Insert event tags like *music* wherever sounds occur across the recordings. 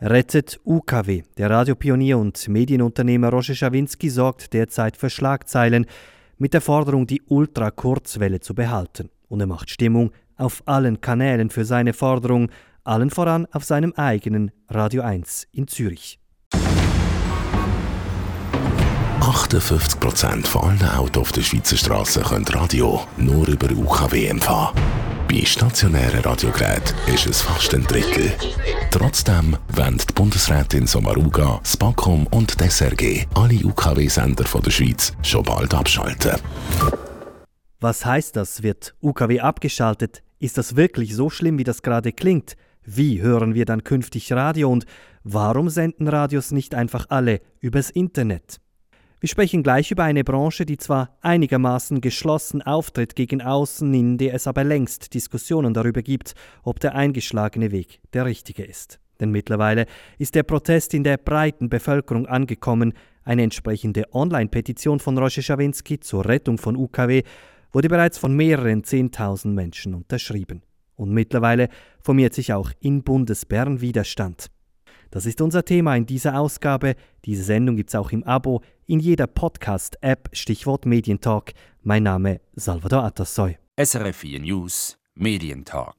Rettet UKW. Der Radiopionier und Medienunternehmer Roger Schawinski sorgt derzeit für Schlagzeilen mit der Forderung, die Ultrakurzwelle zu behalten. Und er macht Stimmung auf allen Kanälen für seine Forderung, allen voran auf seinem eigenen Radio 1 in Zürich. 58% von allen Autos auf der Schweizer Straße können Radio nur über UKW empfangen. Bei stationären Radiogeräten ist es fast ein Drittel. Trotzdem wollen die Bundesrätin Sommaruga, Spacom und die SRG alle UKW-Sender der Schweiz schon bald abschalten. Was heißt das? Wird UKW abgeschaltet? Ist das wirklich so schlimm, wie das gerade klingt? Wie hören wir dann künftig Radio und warum senden Radios nicht einfach alle übers Internet? Wir sprechen gleich über eine Branche, die zwar einigermaßen geschlossen auftritt gegen außen, in der es aber längst Diskussionen darüber gibt, ob der eingeschlagene Weg der richtige ist. Denn mittlerweile ist der Protest in der breiten Bevölkerung angekommen. Eine entsprechende Online-Petition von Roger Schawinski zur Rettung von UKW wurde bereits von mehreren Zehntausend Menschen unterschrieben. Und mittlerweile formiert sich auch in Bundesbern Widerstand. Das ist unser Thema in dieser Ausgabe. Diese Sendung gibt es auch im Abo in jeder Podcast-App, Stichwort Medientalk. Mein Name Salvador Atassoy. SRF 4 News, Medientalk.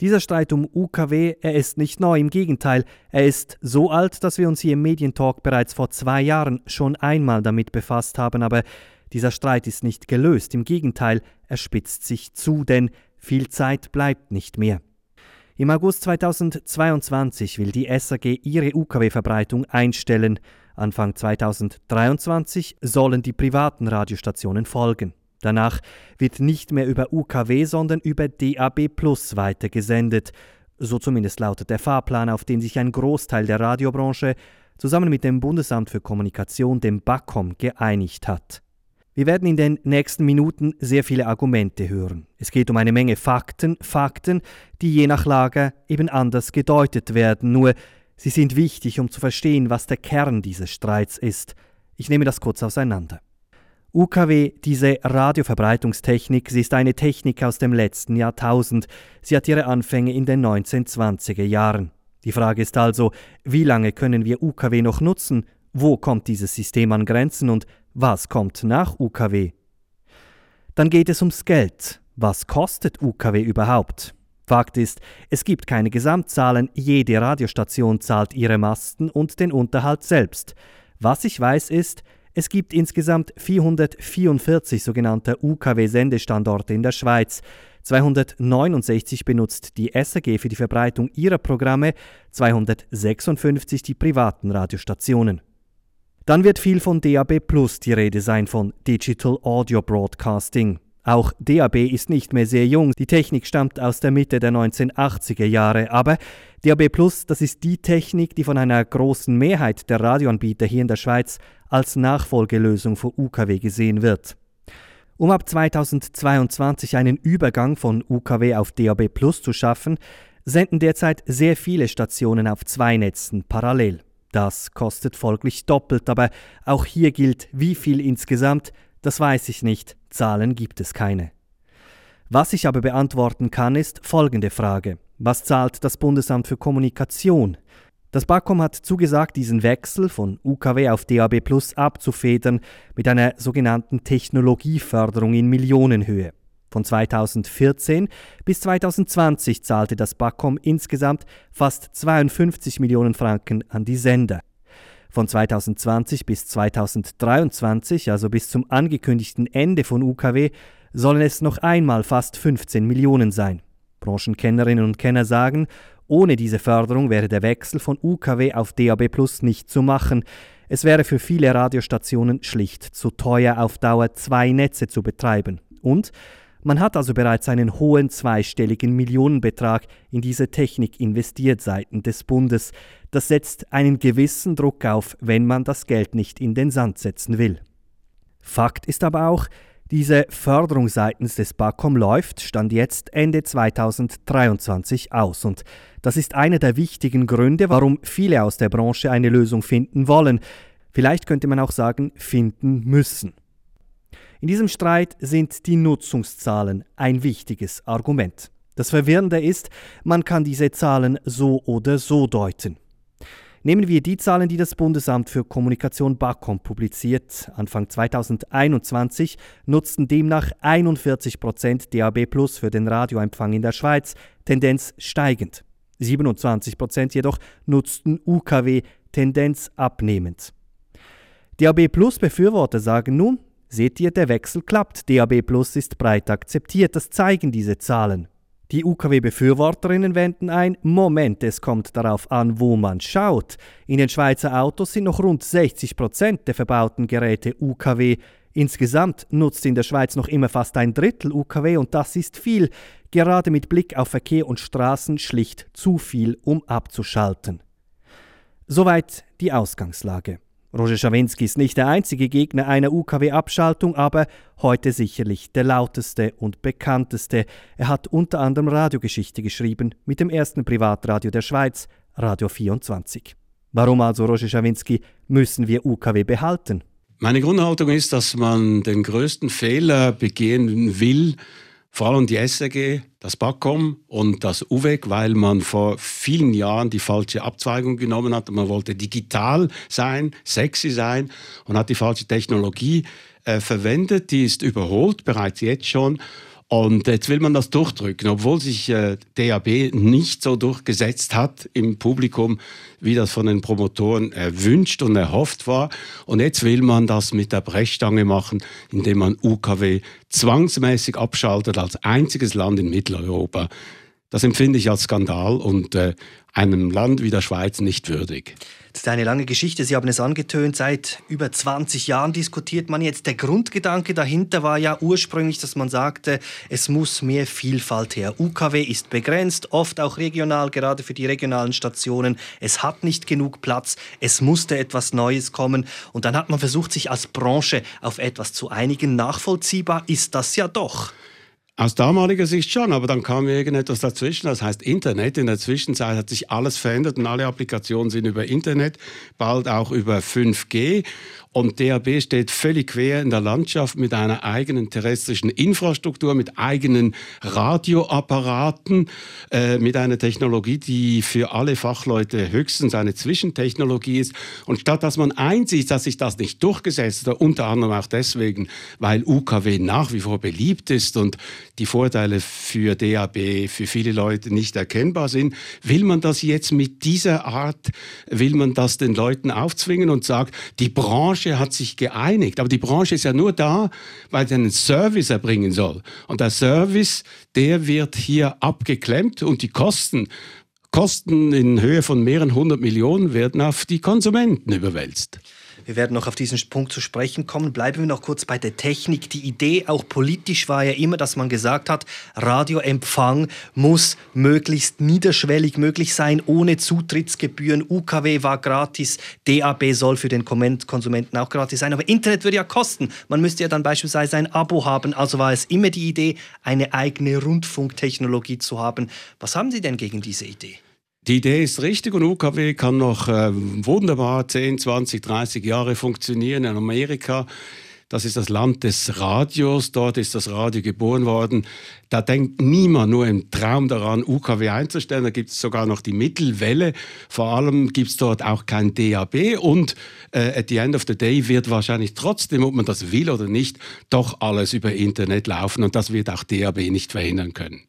Dieser Streit um UKW, er ist nicht neu, im Gegenteil, er ist so alt, dass wir uns hier im Medientalk bereits vor zwei Jahren schon einmal damit befasst haben, aber dieser Streit ist nicht gelöst, im Gegenteil, er spitzt sich zu, denn viel Zeit bleibt nicht mehr. Im August 2022 will die SAG ihre UKW-Verbreitung einstellen. Anfang 2023 sollen die privaten Radiostationen folgen. Danach wird nicht mehr über UKW, sondern über DAB Plus weitergesendet. So zumindest lautet der Fahrplan, auf den sich ein Großteil der Radiobranche zusammen mit dem Bundesamt für Kommunikation, dem BAKOM, geeinigt hat. Wir werden in den nächsten Minuten sehr viele Argumente hören. Es geht um eine Menge Fakten, Fakten, die je nach Lage eben anders gedeutet werden, nur sie sind wichtig, um zu verstehen, was der Kern dieses Streits ist. Ich nehme das kurz auseinander. UKW, diese Radioverbreitungstechnik, sie ist eine Technik aus dem letzten Jahrtausend. Sie hat ihre Anfänge in den 1920er Jahren. Die Frage ist also, wie lange können wir UKW noch nutzen? Wo kommt dieses System an Grenzen und was kommt nach UKW? Dann geht es ums Geld. Was kostet UKW überhaupt? Fakt ist, es gibt keine Gesamtzahlen, jede Radiostation zahlt ihre Masten und den Unterhalt selbst. Was ich weiß ist, es gibt insgesamt 444 sogenannte UKW-Sendestandorte in der Schweiz. 269 benutzt die SAG für die Verbreitung ihrer Programme, 256 die privaten Radiostationen. Dann wird viel von DAB Plus die Rede sein, von Digital Audio Broadcasting. Auch DAB ist nicht mehr sehr jung, die Technik stammt aus der Mitte der 1980er Jahre, aber DAB Plus, das ist die Technik, die von einer großen Mehrheit der Radioanbieter hier in der Schweiz als Nachfolgelösung für UKW gesehen wird. Um ab 2022 einen Übergang von UKW auf DAB Plus zu schaffen, senden derzeit sehr viele Stationen auf zwei Netzen parallel. Das kostet folglich doppelt, aber auch hier gilt, wie viel insgesamt, das weiß ich nicht, Zahlen gibt es keine. Was ich aber beantworten kann, ist folgende Frage. Was zahlt das Bundesamt für Kommunikation? Das BAKOM hat zugesagt, diesen Wechsel von UKW auf DAB Plus abzufedern mit einer sogenannten Technologieförderung in Millionenhöhe. Von 2014 bis 2020 zahlte das BAKOM insgesamt fast 52 Millionen Franken an die Sender. Von 2020 bis 2023, also bis zum angekündigten Ende von UKW, sollen es noch einmal fast 15 Millionen sein. Branchenkennerinnen und Kenner sagen, ohne diese Förderung wäre der Wechsel von UKW auf DAB Plus nicht zu machen. Es wäre für viele Radiostationen schlicht zu teuer, auf Dauer zwei Netze zu betreiben. Und man hat also bereits einen hohen zweistelligen Millionenbetrag in diese Technik investiert seitens des Bundes. Das setzt einen gewissen Druck auf, wenn man das Geld nicht in den Sand setzen will. Fakt ist aber auch, diese Förderung seitens des BAKOM läuft, stand jetzt Ende 2023 aus. Und das ist einer der wichtigen Gründe, warum viele aus der Branche eine Lösung finden wollen. Vielleicht könnte man auch sagen, finden müssen. In diesem Streit sind die Nutzungszahlen ein wichtiges Argument. Das Verwirrende ist, man kann diese Zahlen so oder so deuten. Nehmen wir die Zahlen, die das Bundesamt für Kommunikation BAKOM publiziert. Anfang 2021 nutzten demnach 41 Prozent DAB Plus für den Radioempfang in der Schweiz, Tendenz steigend. 27 Prozent jedoch nutzten UKW, Tendenz abnehmend. DAB Plus Befürworter sagen nun, seht ihr, der Wechsel klappt. DAB Plus ist breit akzeptiert, das zeigen diese Zahlen. Die UKW-Befürworterinnen wenden ein, Moment, es kommt darauf an, wo man schaut. In den Schweizer Autos sind noch rund 60 Prozent der verbauten Geräte UKW. Insgesamt nutzt in der Schweiz noch immer fast ein Drittel UKW und das ist viel, gerade mit Blick auf Verkehr und Straßen schlicht zu viel, um abzuschalten. Soweit die Ausgangslage. Roger Schawinski ist nicht der einzige Gegner einer UKW-Abschaltung, aber heute sicherlich der lauteste und bekannteste. Er hat unter anderem Radiogeschichte geschrieben mit dem ersten Privatradio der Schweiz, Radio 24. Warum also, Roger Schawinski, müssen wir UKW behalten? Meine Grundhaltung ist, dass man den größten Fehler begehen will, vor allem die SRG, das BAKOM und das UWEG, weil man vor vielen Jahren die falsche Abzweigung genommen hat. Man wollte digital sein, sexy sein und hat die falsche Technologie äh, verwendet. Die ist überholt, bereits jetzt schon. Und jetzt will man das durchdrücken, obwohl sich äh, DAB nicht so durchgesetzt hat im Publikum, wie das von den Promotoren erwünscht und erhofft war. Und jetzt will man das mit der Brechstange machen, indem man UKW zwangsmäßig abschaltet als einziges Land in Mitteleuropa. Das empfinde ich als Skandal und äh, einem Land wie der Schweiz nicht würdig. Das ist eine lange Geschichte. Sie haben es angetönt. Seit über 20 Jahren diskutiert man jetzt. Der Grundgedanke dahinter war ja ursprünglich, dass man sagte, es muss mehr Vielfalt her. UKW ist begrenzt, oft auch regional, gerade für die regionalen Stationen. Es hat nicht genug Platz. Es musste etwas Neues kommen. Und dann hat man versucht, sich als Branche auf etwas zu einigen. Nachvollziehbar ist das ja doch. Aus damaliger Sicht schon, aber dann kam irgendetwas dazwischen, das heißt Internet. In der Zwischenzeit hat sich alles verändert und alle Applikationen sind über Internet, bald auch über 5G. Und DAB steht völlig quer in der Landschaft mit einer eigenen terrestrischen Infrastruktur, mit eigenen Radioapparaten, äh, mit einer Technologie, die für alle Fachleute höchstens eine Zwischentechnologie ist. Und statt dass man einsieht, dass sich das nicht durchgesetzt hat, unter anderem auch deswegen, weil UKW nach wie vor beliebt ist und die Vorteile für DAB für viele Leute nicht erkennbar sind, will man das jetzt mit dieser Art, will man das den Leuten aufzwingen und sagt, die Branche Branche hat sich geeinigt. Aber die Branche ist ja nur da, weil sie einen Service erbringen soll. Und der Service, der wird hier abgeklemmt und die Kosten, Kosten in Höhe von mehreren hundert Millionen werden auf die Konsumenten überwälzt. Wir werden noch auf diesen Punkt zu sprechen kommen. Bleiben wir noch kurz bei der Technik. Die Idee, auch politisch, war ja immer, dass man gesagt hat, Radioempfang muss möglichst niederschwellig möglich sein, ohne Zutrittsgebühren. UKW war gratis, DAB soll für den Konsumenten auch gratis sein. Aber Internet würde ja kosten. Man müsste ja dann beispielsweise ein Abo haben. Also war es immer die Idee, eine eigene Rundfunktechnologie zu haben. Was haben Sie denn gegen diese Idee? Die Idee ist richtig und UKW kann noch äh, wunderbar 10, 20, 30 Jahre funktionieren in Amerika. Das ist das Land des Radios. Dort ist das Radio geboren worden. Da denkt niemand nur im Traum daran, UKW einzustellen. Da gibt es sogar noch die Mittelwelle. Vor allem gibt es dort auch kein DAB. Und äh, at the end of the day wird wahrscheinlich trotzdem, ob man das will oder nicht, doch alles über Internet laufen. Und das wird auch DAB nicht verhindern können.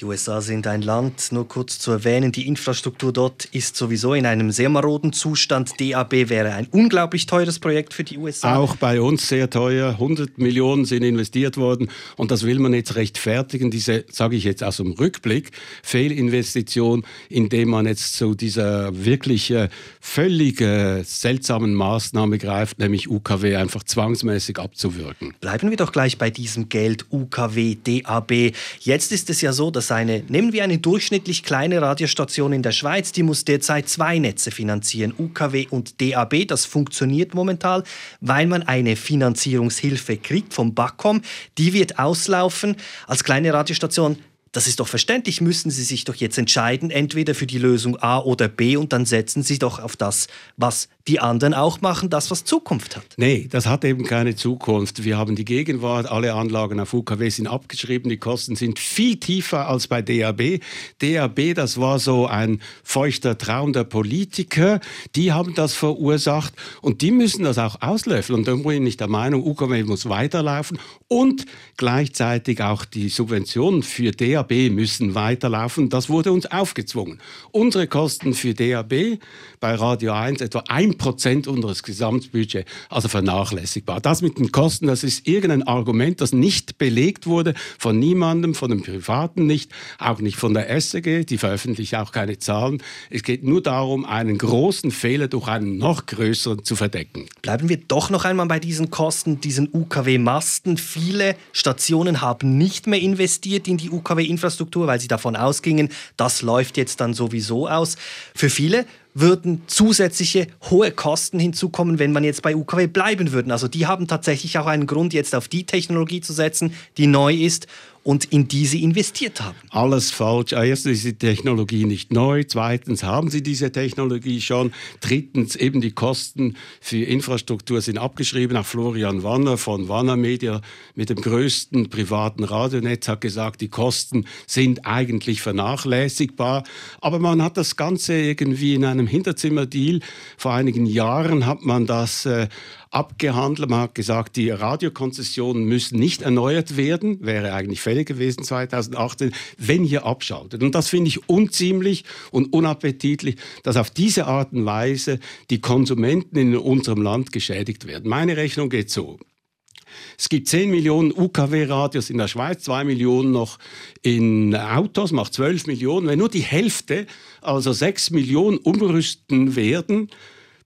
Die USA sind ein Land, nur kurz zu erwähnen, die Infrastruktur dort ist sowieso in einem sehr maroden Zustand. DAB wäre ein unglaublich teures Projekt für die USA. Auch bei uns sehr teuer. 100 Millionen sind investiert worden und das will man jetzt rechtfertigen, diese, sage ich jetzt aus dem Rückblick, Fehlinvestition, indem man jetzt zu dieser wirklich äh, völlig äh, seltsamen Maßnahme greift, nämlich UKW einfach zwangsmäßig abzuwirken. Bleiben wir doch gleich bei diesem Geld UKW, DAB. Jetzt ist es ja so, dass dass eine, nehmen wir eine durchschnittlich kleine Radiostation in der Schweiz, die muss derzeit zwei Netze finanzieren, UKW und DAB. Das funktioniert momentan, weil man eine Finanzierungshilfe kriegt vom BAKOM. Die wird auslaufen. Als kleine Radiostation das ist doch verständlich, müssen Sie sich doch jetzt entscheiden, entweder für die Lösung A oder B und dann setzen Sie doch auf das, was die anderen auch machen das, was Zukunft hat. Nee, das hat eben keine Zukunft. Wir haben die Gegenwart, alle Anlagen auf UKW sind abgeschrieben, die Kosten sind viel tiefer als bei DAB. DAB, das war so ein feuchter Traum der Politiker, die haben das verursacht und die müssen das auch auslöffeln. Und da bin ich der Meinung, UKW muss weiterlaufen und gleichzeitig auch die Subventionen für DAB müssen weiterlaufen. Das wurde uns aufgezwungen. Unsere Kosten für DAB bei Radio 1 etwa ein Prozent unseres Gesamtbudgets, also vernachlässigbar. Das mit den Kosten, das ist irgendein Argument, das nicht belegt wurde von niemandem, von den Privaten nicht, auch nicht von der SEG, die veröffentlicht auch keine Zahlen. Es geht nur darum, einen großen Fehler durch einen noch größeren zu verdecken. Bleiben wir doch noch einmal bei diesen Kosten, diesen UKW-Masten. Viele Stationen haben nicht mehr investiert in die UKW-Infrastruktur, weil sie davon ausgingen, das läuft jetzt dann sowieso aus. Für viele würden zusätzliche hohe Kosten hinzukommen, wenn man jetzt bei UKW bleiben würde. Also die haben tatsächlich auch einen Grund, jetzt auf die Technologie zu setzen, die neu ist und in die sie investiert haben. Alles falsch. Erstens ist die Technologie nicht neu. Zweitens haben sie diese Technologie schon. Drittens eben die Kosten für Infrastruktur sind abgeschrieben. Auch Florian Wanner von Wanner Media mit dem größten privaten Radionetz hat gesagt, die Kosten sind eigentlich vernachlässigbar. Aber man hat das Ganze irgendwie in einem Hinterzimmerdeal. Vor einigen Jahren hat man das äh, abgehandelt. Man hat gesagt, die Radiokonzessionen müssen nicht erneuert werden, wäre eigentlich fällig gewesen 2018, wenn ihr abschaltet. Und das finde ich unziemlich und unappetitlich, dass auf diese Art und Weise die Konsumenten in unserem Land geschädigt werden. Meine Rechnung geht so. Es gibt 10 Millionen UKW-Radios in der Schweiz, 2 Millionen noch in Autos, macht 12 Millionen. Wenn nur die Hälfte, also 6 Millionen, umrüsten werden,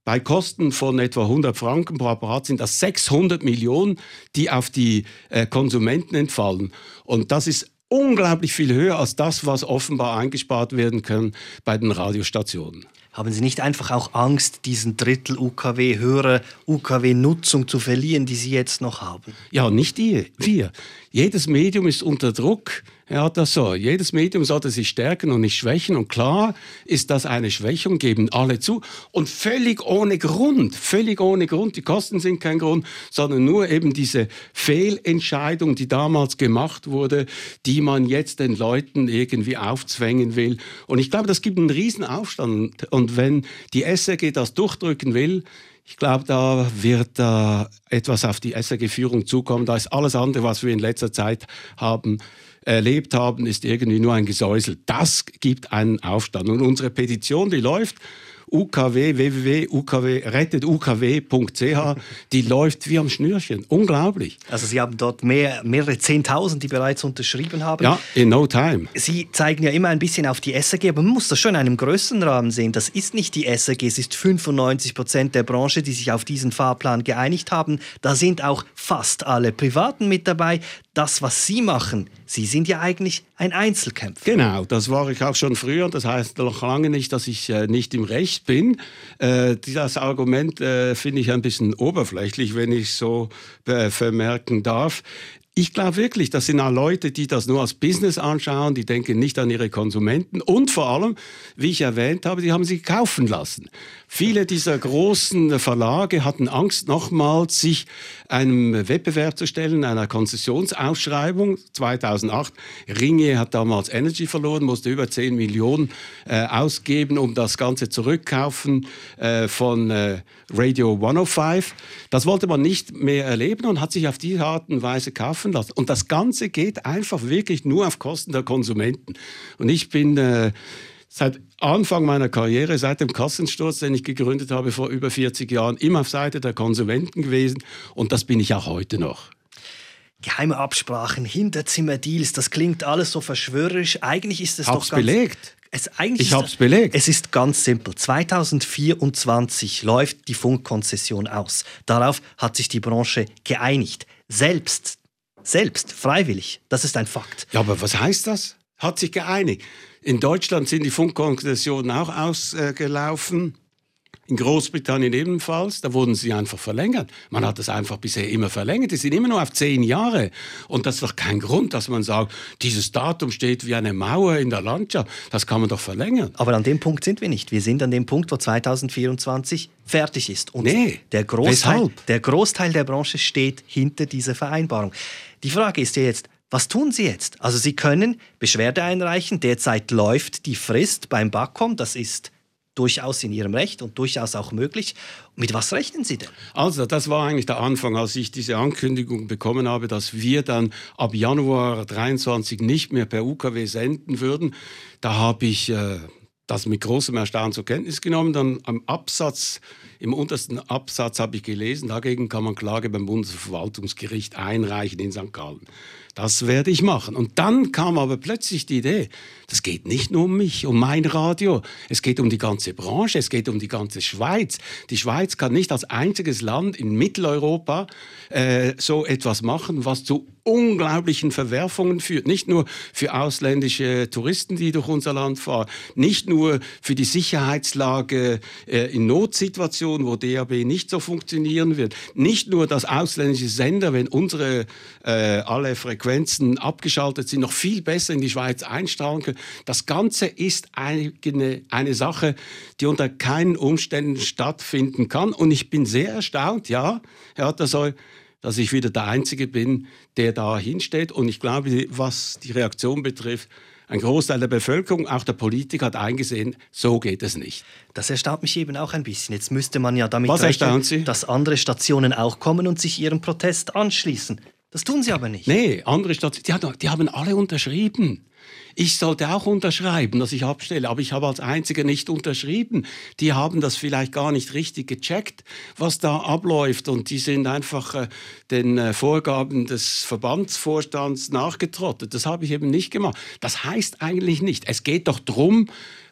bei Kosten von etwa 100 Franken pro Apparat sind das 600 Millionen, die auf die äh, Konsumenten entfallen. Und das ist unglaublich viel höher als das, was offenbar eingespart werden kann bei den Radiostationen. Haben Sie nicht einfach auch Angst, diesen Drittel UKW, höhere UKW-Nutzung zu verlieren, die Sie jetzt noch haben? Ja, nicht die, wir. Jedes Medium ist unter Druck. Er hat das so. Jedes Medium sollte sich stärken und nicht schwächen. Und klar ist das eine Schwächung, geben alle zu. Und völlig ohne Grund, völlig ohne Grund. Die Kosten sind kein Grund, sondern nur eben diese Fehlentscheidung, die damals gemacht wurde, die man jetzt den Leuten irgendwie aufzwängen will. Und ich glaube, das gibt einen riesen Aufstand. Und wenn die SRG das durchdrücken will, ich glaube, da wird äh, etwas auf die SRG-Führung zukommen. Da ist alles andere, was wir in letzter Zeit haben, erlebt haben, ist irgendwie nur ein Gesäusel. Das gibt einen Aufstand. Und unsere Petition, die läuft UKW, www.rettetukw.ch, die läuft wie am Schnürchen. Unglaublich. Also Sie haben dort mehr, mehrere Zehntausend, die bereits unterschrieben haben. Ja, in no time. Sie zeigen ja immer ein bisschen auf die SAG, aber man muss das schon in einem größeren Rahmen sehen. Das ist nicht die SAG, es ist 95 Prozent der Branche, die sich auf diesen Fahrplan geeinigt haben. Da sind auch fast alle Privaten mit dabei. Das, was Sie machen, Sie sind ja eigentlich ein Einzelkämpfer. Genau, das war ich auch schon früher. Das heißt noch lange nicht, dass ich äh, nicht im Recht bin. Äh, das Argument äh, finde ich ein bisschen oberflächlich, wenn ich so äh, vermerken darf. Ich glaube wirklich, das sind auch Leute, die das nur als Business anschauen, die denken nicht an ihre Konsumenten und vor allem, wie ich erwähnt habe, die haben sie kaufen lassen. Viele dieser großen Verlage hatten Angst, nochmals sich einem Wettbewerb zu stellen, einer Konzessionsausschreibung 2008. Ringe hat damals Energy verloren, musste über 10 Millionen äh, ausgeben, um das Ganze zurückkaufen äh, von äh, Radio 105. Das wollte man nicht mehr erleben und hat sich auf diese Art und Weise kaufen lassen. Und das Ganze geht einfach wirklich nur auf Kosten der Konsumenten. Und ich bin äh, seit Anfang meiner Karriere, seit dem Kassensturz, den ich gegründet habe vor über 40 Jahren, immer auf Seite der Konsumenten gewesen und das bin ich auch heute noch. Geheime Absprachen, Hinterzimmerdeals, das klingt alles so verschwörerisch. Eigentlich ist es Hab's doch ganz... belegt. Es, ich habe es belegt. Es ist ganz simpel. 2024 läuft die Funkkonzession aus. Darauf hat sich die Branche geeinigt. Selbst, selbst, freiwillig. Das ist ein Fakt. Ja, aber was heißt das? Hat sich geeinigt. In Deutschland sind die Funkkonzessionen auch ausgelaufen. In Großbritannien ebenfalls, da wurden sie einfach verlängert. Man hat das einfach bisher immer verlängert. Die sind immer nur auf zehn Jahre. Und das ist doch kein Grund, dass man sagt, dieses Datum steht wie eine Mauer in der Landschaft. Das kann man doch verlängern. Aber an dem Punkt sind wir nicht. Wir sind an dem Punkt, wo 2024 fertig ist. Und nee, der Großteil, der Großteil der Branche steht hinter dieser Vereinbarung. Die Frage ist ja jetzt, was tun Sie jetzt? Also Sie können Beschwerde einreichen. Derzeit läuft die Frist beim BAKOM. Das ist durchaus in Ihrem Recht und durchaus auch möglich. Mit was rechnen Sie denn? Also, das war eigentlich der Anfang, als ich diese Ankündigung bekommen habe, dass wir dann ab Januar 23 nicht mehr per UKW senden würden. Da habe ich äh, das mit großem Erstaunen zur Kenntnis genommen. Dann am Absatz, im untersten Absatz habe ich gelesen, dagegen kann man Klage beim Bundesverwaltungsgericht einreichen in St. Gallen. Das werde ich machen. Und dann kam aber plötzlich die Idee, das geht nicht nur um mich, um mein Radio. Es geht um die ganze Branche, es geht um die ganze Schweiz. Die Schweiz kann nicht als einziges Land in Mitteleuropa äh, so etwas machen, was zu unglaublichen Verwerfungen führt. Nicht nur für ausländische Touristen, die durch unser Land fahren, nicht nur für die Sicherheitslage äh, in Notsituationen, wo DAB nicht so funktionieren wird, nicht nur, dass ausländische Sender, wenn unsere äh, alle Frequenzen abgeschaltet sind, noch viel besser in die Schweiz einstrahlen können. Das Ganze ist eine, eine Sache, die unter keinen Umständen stattfinden kann. Und ich bin sehr erstaunt, ja, Herr Attersoy, dass ich wieder der Einzige bin, der da hinsteht. Und ich glaube, was die Reaktion betrifft, ein Großteil der Bevölkerung, auch der Politik, hat eingesehen, so geht es nicht. Das erstaunt mich eben auch ein bisschen. Jetzt müsste man ja damit Was rechnen, dass andere Stationen auch kommen und sich ihrem Protest anschließen. Das tun sie aber nicht. Nee, andere Stationen, die, die haben alle unterschrieben. Ich sollte auch unterschreiben, dass ich abstelle, aber ich habe als Einziger nicht unterschrieben. Die haben das vielleicht gar nicht richtig gecheckt, was da abläuft und die sind einfach äh, den äh, Vorgaben des Verbandsvorstands nachgetrottet. Das habe ich eben nicht gemacht. Das heißt eigentlich nicht. Es geht doch darum,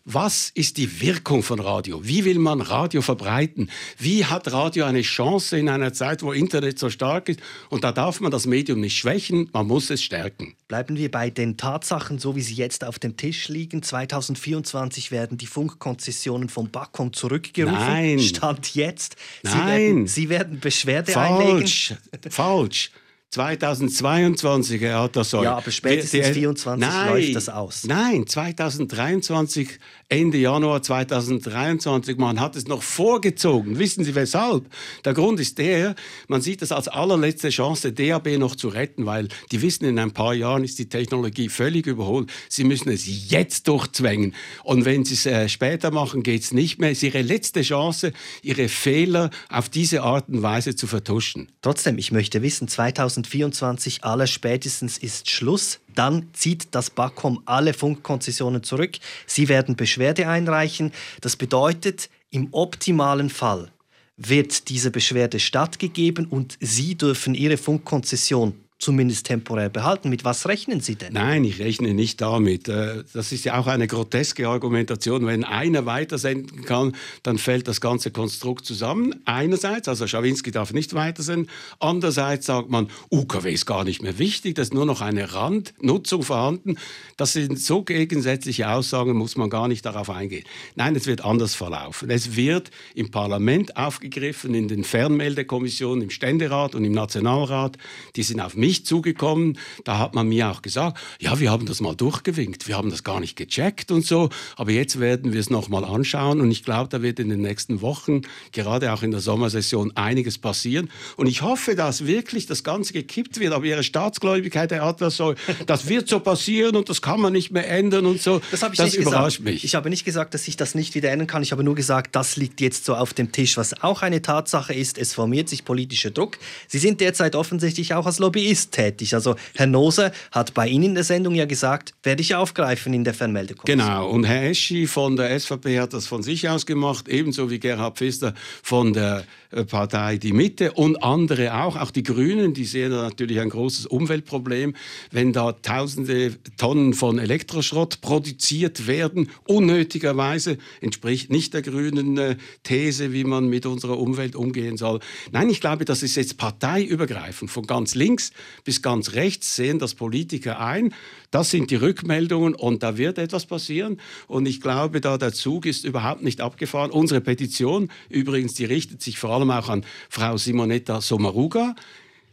was ist die Wirkung von Radio? Wie will man Radio verbreiten? Wie hat Radio eine Chance in einer Zeit, wo Internet so stark ist? Und da darf man das Medium nicht schwächen, man muss es stärken. Bleiben wir bei den Tatsachen, so wie sie jetzt auf dem Tisch liegen. 2024 werden die Funkkonzessionen vom BAKOM zurückgerufen. Nein. Stand jetzt. Nein. Sie werden, sie werden Beschwerde Falsch. einlegen. Falsch. 2022, Herr Attersoy. Ja, aber spätestens 2024 läuft das aus. Nein, 2023 Ende Januar 2023. Man hat es noch vorgezogen. Wissen Sie weshalb? Der Grund ist der, man sieht es als allerletzte Chance, DAB noch zu retten, weil die wissen, in ein paar Jahren ist die Technologie völlig überholt. Sie müssen es jetzt durchzwängen. Und wenn Sie es äh, später machen, geht es nicht mehr. Es ist Ihre letzte Chance, Ihre Fehler auf diese Art und Weise zu vertuschen. Trotzdem, ich möchte wissen, 2024 aller spätestens ist Schluss dann zieht das BAKOM alle Funkkonzessionen zurück. Sie werden Beschwerde einreichen. Das bedeutet, im optimalen Fall wird diese Beschwerde stattgegeben und Sie dürfen Ihre Funkkonzession zumindest temporär behalten. Mit was rechnen Sie denn? Nein, ich rechne nicht damit. Äh, das ist ja auch eine groteske Argumentation. Wenn einer weitersenden kann, dann fällt das ganze Konstrukt zusammen. Einerseits, also Schawinski darf nicht weitersenden. Andererseits sagt man, UKW ist gar nicht mehr wichtig, da ist nur noch eine Randnutzung vorhanden. Das sind so gegensätzliche Aussagen, muss man gar nicht darauf eingehen. Nein, es wird anders verlaufen. Es wird im Parlament aufgegriffen, in den Fernmeldekommissionen, im Ständerat und im Nationalrat. Die sind auf zugekommen. Da hat man mir auch gesagt, ja, wir haben das mal durchgewinkt, wir haben das gar nicht gecheckt und so. Aber jetzt werden wir es noch mal anschauen und ich glaube, da wird in den nächsten Wochen, gerade auch in der Sommersession, einiges passieren. Und ich hoffe, dass wirklich das Ganze gekippt wird. Aber Ihre Staatsgläubigkeit, Herr Adler, das wird so passieren und das kann man nicht mehr ändern und so. Das, das überrascht gesagt. mich. Ich habe nicht gesagt, dass ich das nicht wieder ändern kann. Ich habe nur gesagt, das liegt jetzt so auf dem Tisch, was auch eine Tatsache ist. Es formiert sich politischer Druck. Sie sind derzeit offensichtlich auch als Lobbyist ist tätig. Also Herr Nose hat bei Ihnen in der Sendung ja gesagt, werde ich aufgreifen in der Fernmeldekommission. Genau, und Herr Eschi von der SVP hat das von sich aus gemacht, ebenso wie Gerhard Pfister von der äh, Partei Die Mitte und andere auch, auch die Grünen, die sehen natürlich ein großes Umweltproblem, wenn da tausende Tonnen von Elektroschrott produziert werden, unnötigerweise, entspricht nicht der grünen äh, These, wie man mit unserer Umwelt umgehen soll. Nein, ich glaube, das ist jetzt parteiübergreifend, von ganz links bis ganz rechts sehen das Politiker ein. Das sind die Rückmeldungen und da wird etwas passieren. Und ich glaube, da der Zug ist überhaupt nicht abgefahren. Unsere Petition übrigens, die richtet sich vor allem auch an Frau Simonetta Sommaruga.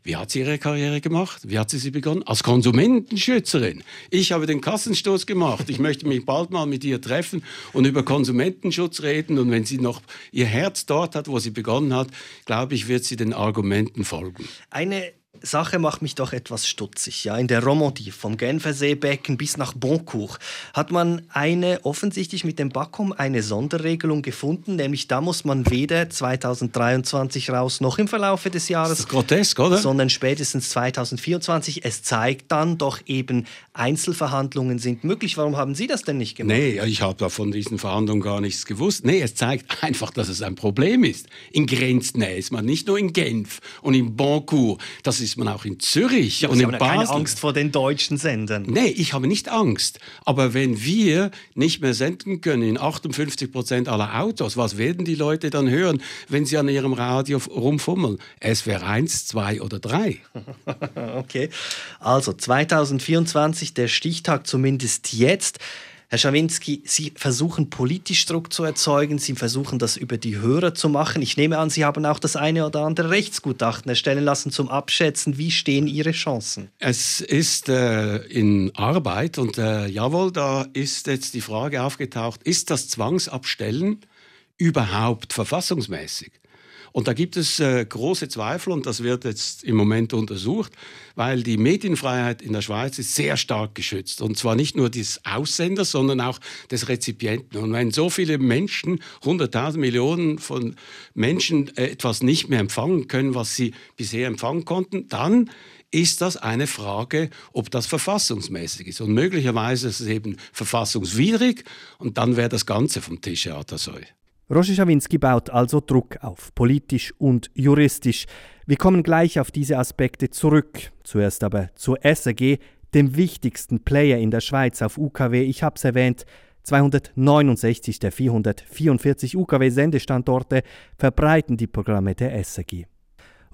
Wie hat sie ihre Karriere gemacht? Wie hat sie sie begonnen? Als Konsumentenschützerin. Ich habe den Kassenstoß gemacht. Ich möchte mich bald mal mit ihr treffen und über Konsumentenschutz reden. Und wenn sie noch ihr Herz dort hat, wo sie begonnen hat, glaube ich, wird sie den Argumenten folgen. Eine Sache macht mich doch etwas stutzig. Ja, in der Romandie, vom Genferseebecken bis nach Boncourt, hat man eine offensichtlich mit dem Backcom eine Sonderregelung gefunden, nämlich da muss man weder 2023 raus noch im Verlaufe des Jahres, grotesk, oder? sondern spätestens 2024. Es zeigt dann doch eben, Einzelverhandlungen sind möglich. Warum haben Sie das denn nicht gemacht? Nee, ich habe da von diesen Verhandlungen gar nichts gewusst. Nee, es zeigt einfach, dass es ein Problem ist. In Grenznähe ist man nicht nur in Genf und in Boncourt. Das ist man auch in Zürich ja, und Sie in haben Basel. keine Angst vor den deutschen Sendern. Nee, ich habe nicht Angst. Aber wenn wir nicht mehr senden können in 58 Prozent aller Autos, was werden die Leute dann hören, wenn sie an ihrem Radio rumfummeln? SWR 1, 2 oder 3. *laughs* okay. Also 2024, der Stichtag zumindest jetzt. Herr Schawinski, Sie versuchen politisch Druck zu erzeugen, Sie versuchen das über die Hörer zu machen. Ich nehme an, Sie haben auch das eine oder andere Rechtsgutachten erstellen lassen zum Abschätzen. Wie stehen Ihre Chancen? Es ist äh, in Arbeit und äh, jawohl, da ist jetzt die Frage aufgetaucht, ist das Zwangsabstellen überhaupt verfassungsmäßig? Und da gibt es äh, große Zweifel und das wird jetzt im Moment untersucht, weil die Medienfreiheit in der Schweiz ist sehr stark geschützt. Und zwar nicht nur des Aussenders, sondern auch des Rezipienten. Und wenn so viele Menschen, 100.000 Millionen von Menschen äh, etwas nicht mehr empfangen können, was sie bisher empfangen konnten, dann ist das eine Frage, ob das verfassungsmäßig ist. Und möglicherweise ist es eben verfassungswidrig und dann wäre das Ganze vom Tisch, Herr Atasoy. Roger Schawinski baut also Druck auf, politisch und juristisch. Wir kommen gleich auf diese Aspekte zurück. Zuerst aber zur SAG, dem wichtigsten Player in der Schweiz auf UKW. Ich habe es erwähnt, 269 der 444 UKW-Sendestandorte verbreiten die Programme der SAG.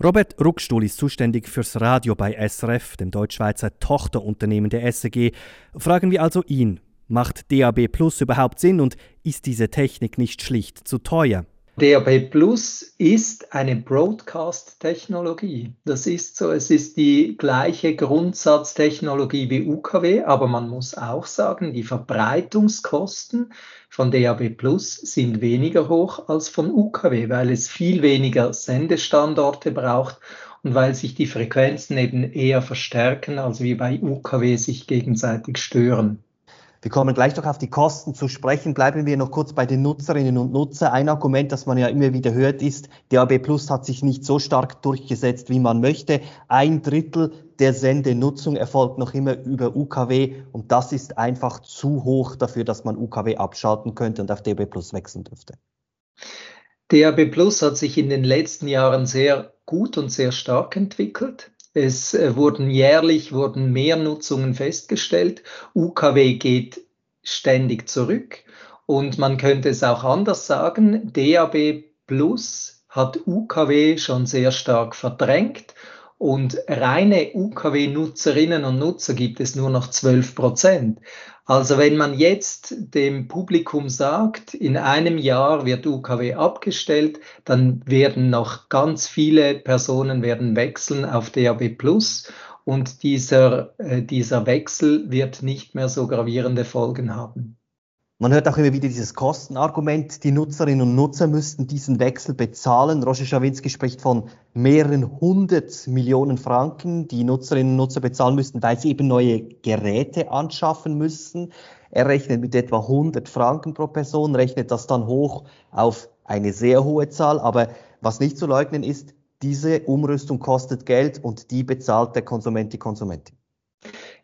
Robert Ruckstuhl ist zuständig fürs Radio bei SRF, dem Deutschschweizer Tochterunternehmen der SAG. Fragen wir also ihn, Macht DAB Plus überhaupt Sinn und ist diese Technik nicht schlicht zu teuer? DAB Plus ist eine Broadcast-Technologie. Das ist so, es ist die gleiche Grundsatztechnologie wie UKW, aber man muss auch sagen, die Verbreitungskosten von DAB Plus sind weniger hoch als von UKW, weil es viel weniger Sendestandorte braucht und weil sich die Frequenzen eben eher verstärken, als wie bei UKW sich gegenseitig stören. Wir kommen gleich noch auf die Kosten zu sprechen. Bleiben wir noch kurz bei den Nutzerinnen und Nutzern. Ein Argument, das man ja immer wieder hört, ist, DAB Plus hat sich nicht so stark durchgesetzt, wie man möchte. Ein Drittel der Sendenutzung erfolgt noch immer über UKW und das ist einfach zu hoch dafür, dass man UKW abschalten könnte und auf DAB Plus wechseln dürfte. DAB Plus hat sich in den letzten Jahren sehr gut und sehr stark entwickelt. Es äh, wurden jährlich wurden mehr Nutzungen festgestellt. UKW geht ständig zurück. Und man könnte es auch anders sagen, DAB Plus hat UKW schon sehr stark verdrängt und reine UKW-Nutzerinnen und Nutzer gibt es nur noch 12 Prozent. Also wenn man jetzt dem Publikum sagt, in einem Jahr wird UKW abgestellt, dann werden noch ganz viele Personen werden wechseln auf DAB Plus und dieser, äh, dieser Wechsel wird nicht mehr so gravierende Folgen haben. Man hört auch immer wieder dieses Kostenargument, die Nutzerinnen und Nutzer müssten diesen Wechsel bezahlen. Roger Schawinski spricht von mehreren hundert Millionen Franken, die Nutzerinnen und Nutzer bezahlen müssten, weil sie eben neue Geräte anschaffen müssen. Er rechnet mit etwa 100 Franken pro Person, rechnet das dann hoch auf eine sehr hohe Zahl. Aber was nicht zu leugnen ist, diese Umrüstung kostet Geld und die bezahlt der Konsument, die Konsumentin.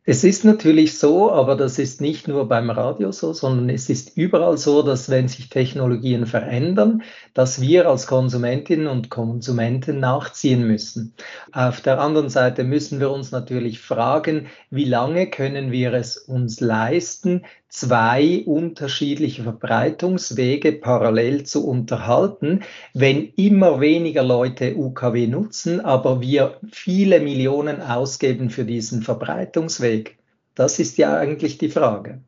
Es ist natürlich so, aber das ist nicht nur beim Radio so, sondern es ist überall so, dass wenn sich Technologien verändern, dass wir als Konsumentinnen und Konsumenten nachziehen müssen. Auf der anderen Seite müssen wir uns natürlich fragen, wie lange können wir es uns leisten, zwei unterschiedliche Verbreitungswege parallel zu unterhalten, wenn immer weniger Leute UKW nutzen, aber wir viele Millionen ausgeben für diesen Verbreitungsweg? Das ist ja eigentlich die Frage.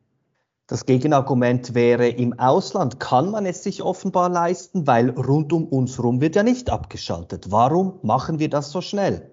Das Gegenargument wäre, im Ausland kann man es sich offenbar leisten, weil rund um uns herum wird ja nicht abgeschaltet. Warum machen wir das so schnell?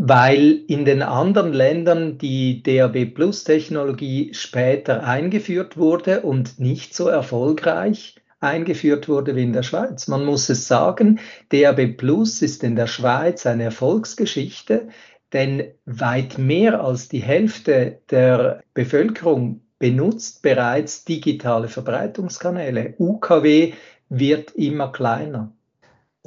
Weil in den anderen Ländern die DAB Plus Technologie später eingeführt wurde und nicht so erfolgreich eingeführt wurde wie in der Schweiz. Man muss es sagen, DAB Plus ist in der Schweiz eine Erfolgsgeschichte, denn weit mehr als die Hälfte der Bevölkerung benutzt bereits digitale Verbreitungskanäle. UKW wird immer kleiner.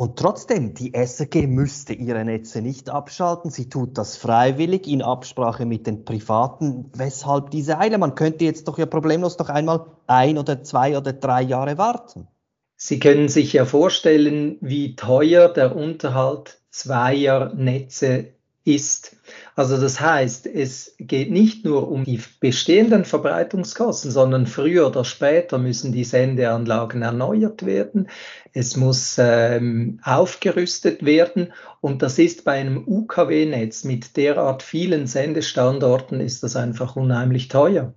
Und trotzdem, die SRG müsste ihre Netze nicht abschalten. Sie tut das freiwillig in Absprache mit den Privaten. Weshalb diese Eile? Man könnte jetzt doch ja problemlos noch einmal ein oder zwei oder drei Jahre warten. Sie können sich ja vorstellen, wie teuer der Unterhalt zweier Netze ist. Also das heißt, es geht nicht nur um die bestehenden Verbreitungskosten, sondern früher oder später müssen die Sendeanlagen erneuert werden. Es muss ähm, aufgerüstet werden und das ist bei einem UKW-Netz mit derart vielen Sendestandorten ist das einfach unheimlich teuer.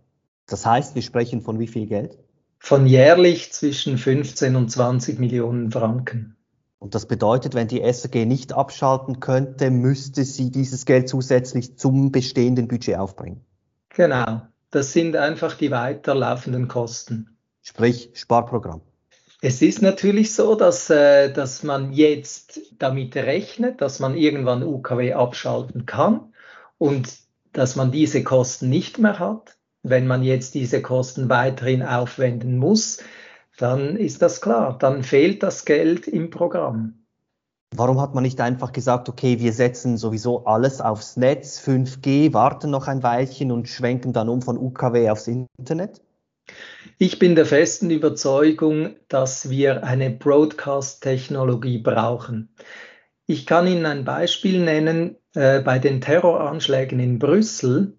Das heißt, wir sprechen von wie viel Geld? Von jährlich zwischen 15 und 20 Millionen Franken. Und das bedeutet, wenn die SRG nicht abschalten könnte, müsste sie dieses Geld zusätzlich zum bestehenden Budget aufbringen. Genau, das sind einfach die weiterlaufenden Kosten. Sprich Sparprogramm. Es ist natürlich so, dass, äh, dass man jetzt damit rechnet, dass man irgendwann UKW abschalten kann und dass man diese Kosten nicht mehr hat. Wenn man jetzt diese Kosten weiterhin aufwenden muss, dann ist das klar, dann fehlt das Geld im Programm. Warum hat man nicht einfach gesagt, okay, wir setzen sowieso alles aufs Netz, 5G, warten noch ein Weilchen und schwenken dann um von UKW aufs Internet? Ich bin der festen Überzeugung, dass wir eine Broadcast-Technologie brauchen. Ich kann Ihnen ein Beispiel nennen. Äh, bei den Terroranschlägen in Brüssel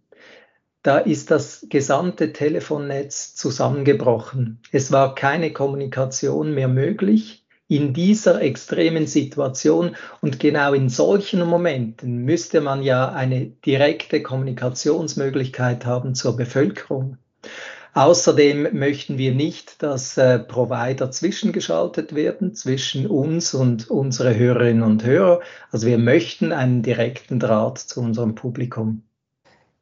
da ist das gesamte Telefonnetz zusammengebrochen. Es war keine Kommunikation mehr möglich in dieser extremen Situation und genau in solchen Momenten müsste man ja eine direkte Kommunikationsmöglichkeit haben zur Bevölkerung. Außerdem möchten wir nicht, dass äh, Provider zwischengeschaltet werden zwischen uns und unsere Hörerinnen und Hörer. Also wir möchten einen direkten Draht zu unserem Publikum.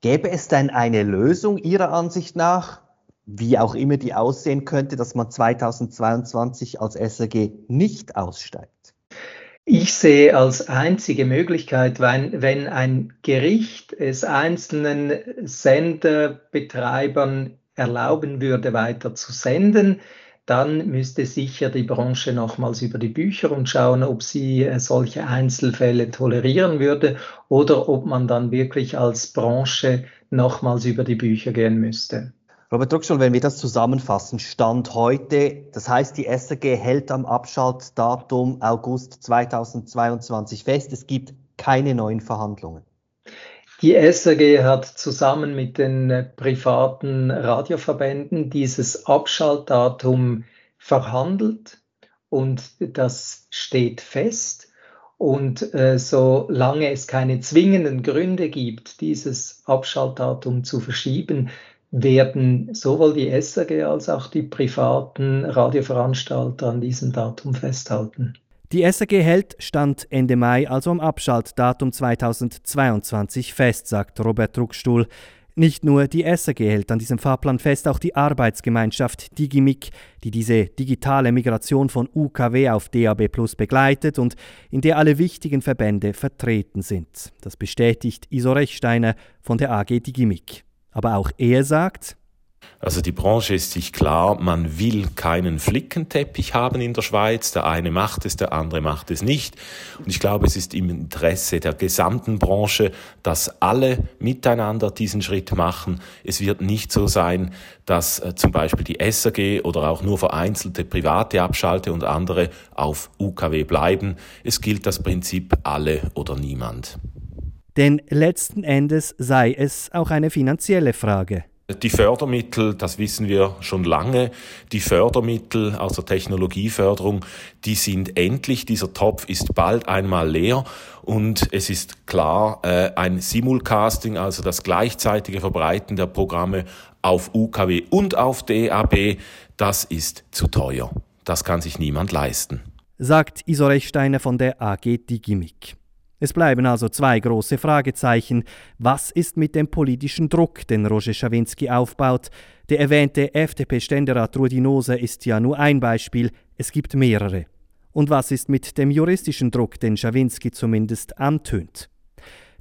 Gäbe es denn eine Lösung Ihrer Ansicht nach, wie auch immer die aussehen könnte, dass man 2022 als SRG nicht aussteigt? Ich sehe als einzige Möglichkeit, wenn, wenn ein Gericht es einzelnen Senderbetreibern erlauben würde, weiter zu senden, dann müsste sicher die Branche nochmals über die Bücher und schauen, ob sie äh, solche Einzelfälle tolerieren würde oder ob man dann wirklich als Branche nochmals über die Bücher gehen müsste. Robert Druckschul, wenn wir das zusammenfassen, Stand heute, das heißt, die SRG hält am Abschaltdatum August 2022 fest, es gibt keine neuen Verhandlungen. Die SRG hat zusammen mit den äh, privaten Radioverbänden dieses Abschaltdatum verhandelt und das steht fest. Und äh, solange es keine zwingenden Gründe gibt, dieses Abschaltdatum zu verschieben, werden sowohl die SRG als auch die privaten Radioveranstalter an diesem Datum festhalten. Die SAG hält Stand Ende Mai, also am Abschaltdatum 2022 fest, sagt Robert Druckstuhl. Nicht nur die SAG hält an diesem Fahrplan fest, auch die Arbeitsgemeinschaft Digimic, die diese digitale Migration von UKW auf DAB Plus begleitet und in der alle wichtigen Verbände vertreten sind. Das bestätigt Iso Rechsteiner von der AG Digimic. Aber auch er sagt, also die Branche ist sich klar, man will keinen Flickenteppich haben in der Schweiz. Der eine macht es, der andere macht es nicht. Und ich glaube, es ist im Interesse der gesamten Branche, dass alle miteinander diesen Schritt machen. Es wird nicht so sein, dass äh, zum Beispiel die SAG oder auch nur vereinzelte private Abschalte und andere auf UKW bleiben. Es gilt das Prinzip alle oder niemand. Denn letzten Endes sei es auch eine finanzielle Frage. Die Fördermittel, das wissen wir schon lange, die Fördermittel, also Technologieförderung, die sind endlich. Dieser Topf ist bald einmal leer und es ist klar, äh, ein Simulcasting, also das gleichzeitige Verbreiten der Programme auf UKW und auf DAB, das ist zu teuer. Das kann sich niemand leisten. Sagt Iso von der AG Digimic. Es bleiben also zwei große Fragezeichen. Was ist mit dem politischen Druck, den Roger Schawinski aufbaut? Der erwähnte FDP-Ständerat Rudi Nose ist ja nur ein Beispiel, es gibt mehrere. Und was ist mit dem juristischen Druck, den Schawinski zumindest antönt?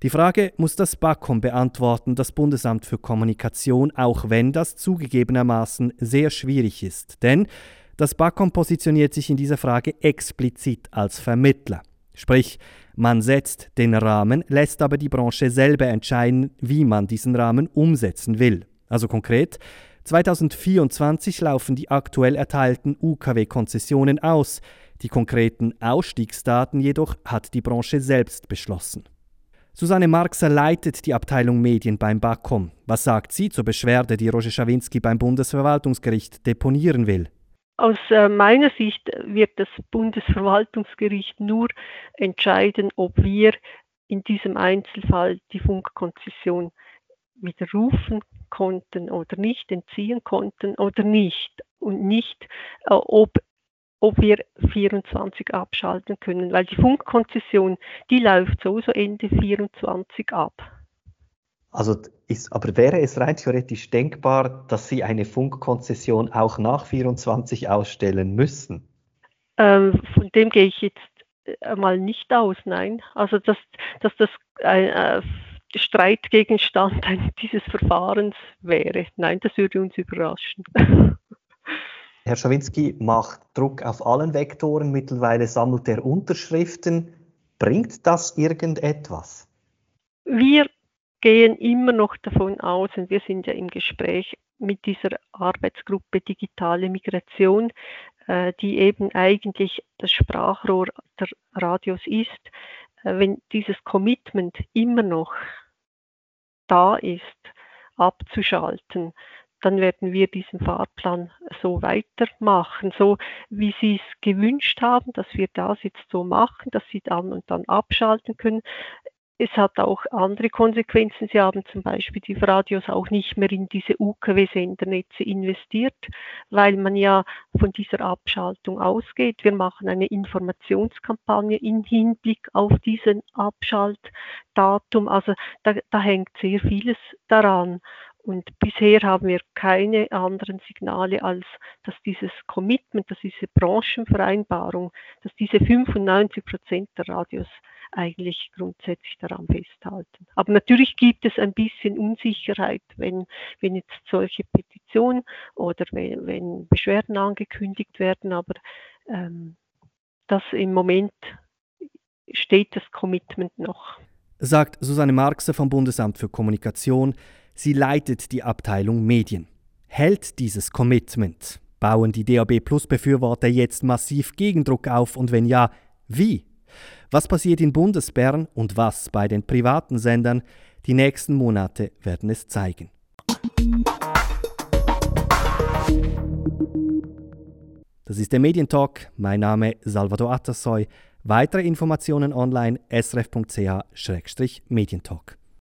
Die Frage muss das BAKOM beantworten, das Bundesamt für Kommunikation, auch wenn das zugegebenermaßen sehr schwierig ist. Denn das BAKOM positioniert sich in dieser Frage explizit als Vermittler. Sprich, man setzt den Rahmen, lässt aber die Branche selber entscheiden, wie man diesen Rahmen umsetzen will. Also konkret, 2024 laufen die aktuell erteilten UKW-Konzessionen aus. Die konkreten Ausstiegsdaten jedoch hat die Branche selbst beschlossen. Susanne Marxer leitet die Abteilung Medien beim BAKOM. Was sagt sie zur Beschwerde, die Roger Schawinski beim Bundesverwaltungsgericht deponieren will? Aus äh, meiner Sicht wird das Bundesverwaltungsgericht nur entscheiden, ob wir in diesem Einzelfall die Funkkonzession widerrufen konnten oder nicht, entziehen konnten oder nicht und nicht, äh, ob, ob wir 24 abschalten können, weil die Funkkonzession, die läuft sowieso Ende 24 ab. Also ist, aber wäre es rein theoretisch denkbar, dass Sie eine Funkkonzession auch nach 24 ausstellen müssen? Ähm, von dem gehe ich jetzt mal nicht aus, nein. Also dass, dass das ein äh, Streitgegenstand dieses Verfahrens wäre. Nein, das würde uns überraschen. *laughs* Herr Schawinski macht Druck auf allen Vektoren, mittlerweile sammelt er Unterschriften. Bringt das irgendetwas? Wir gehen immer noch davon aus, und wir sind ja im Gespräch mit dieser Arbeitsgruppe Digitale Migration, äh, die eben eigentlich das Sprachrohr der Radios ist, äh, wenn dieses Commitment immer noch da ist, abzuschalten, dann werden wir diesen Fahrplan so weitermachen, so wie Sie es gewünscht haben, dass wir das jetzt so machen, dass Sie dann und dann abschalten können. Es hat auch andere Konsequenzen. Sie haben zum Beispiel die Radios auch nicht mehr in diese UKW-Sendernetze investiert, weil man ja von dieser Abschaltung ausgeht. Wir machen eine Informationskampagne im Hinblick auf diesen Abschaltdatum. Also da, da hängt sehr vieles daran. Und bisher haben wir keine anderen Signale, als dass dieses Commitment, dass diese Branchenvereinbarung, dass diese 95 Prozent der Radios eigentlich grundsätzlich daran festhalten. Aber natürlich gibt es ein bisschen Unsicherheit, wenn, wenn jetzt solche Petitionen oder wenn, wenn Beschwerden angekündigt werden, aber ähm, das im Moment steht das Commitment noch. Sagt Susanne Marxer vom Bundesamt für Kommunikation. Sie leitet die Abteilung Medien. Hält dieses Commitment? Bauen die DAB Plus Befürworter jetzt massiv Gegendruck auf und wenn ja, wie? Was passiert in Bundesbern und was bei den privaten Sendern? Die nächsten Monate werden es zeigen. Das ist der Medientalk. Mein Name Salvador Atassoy. Weitere Informationen online srf.ch-medientalk.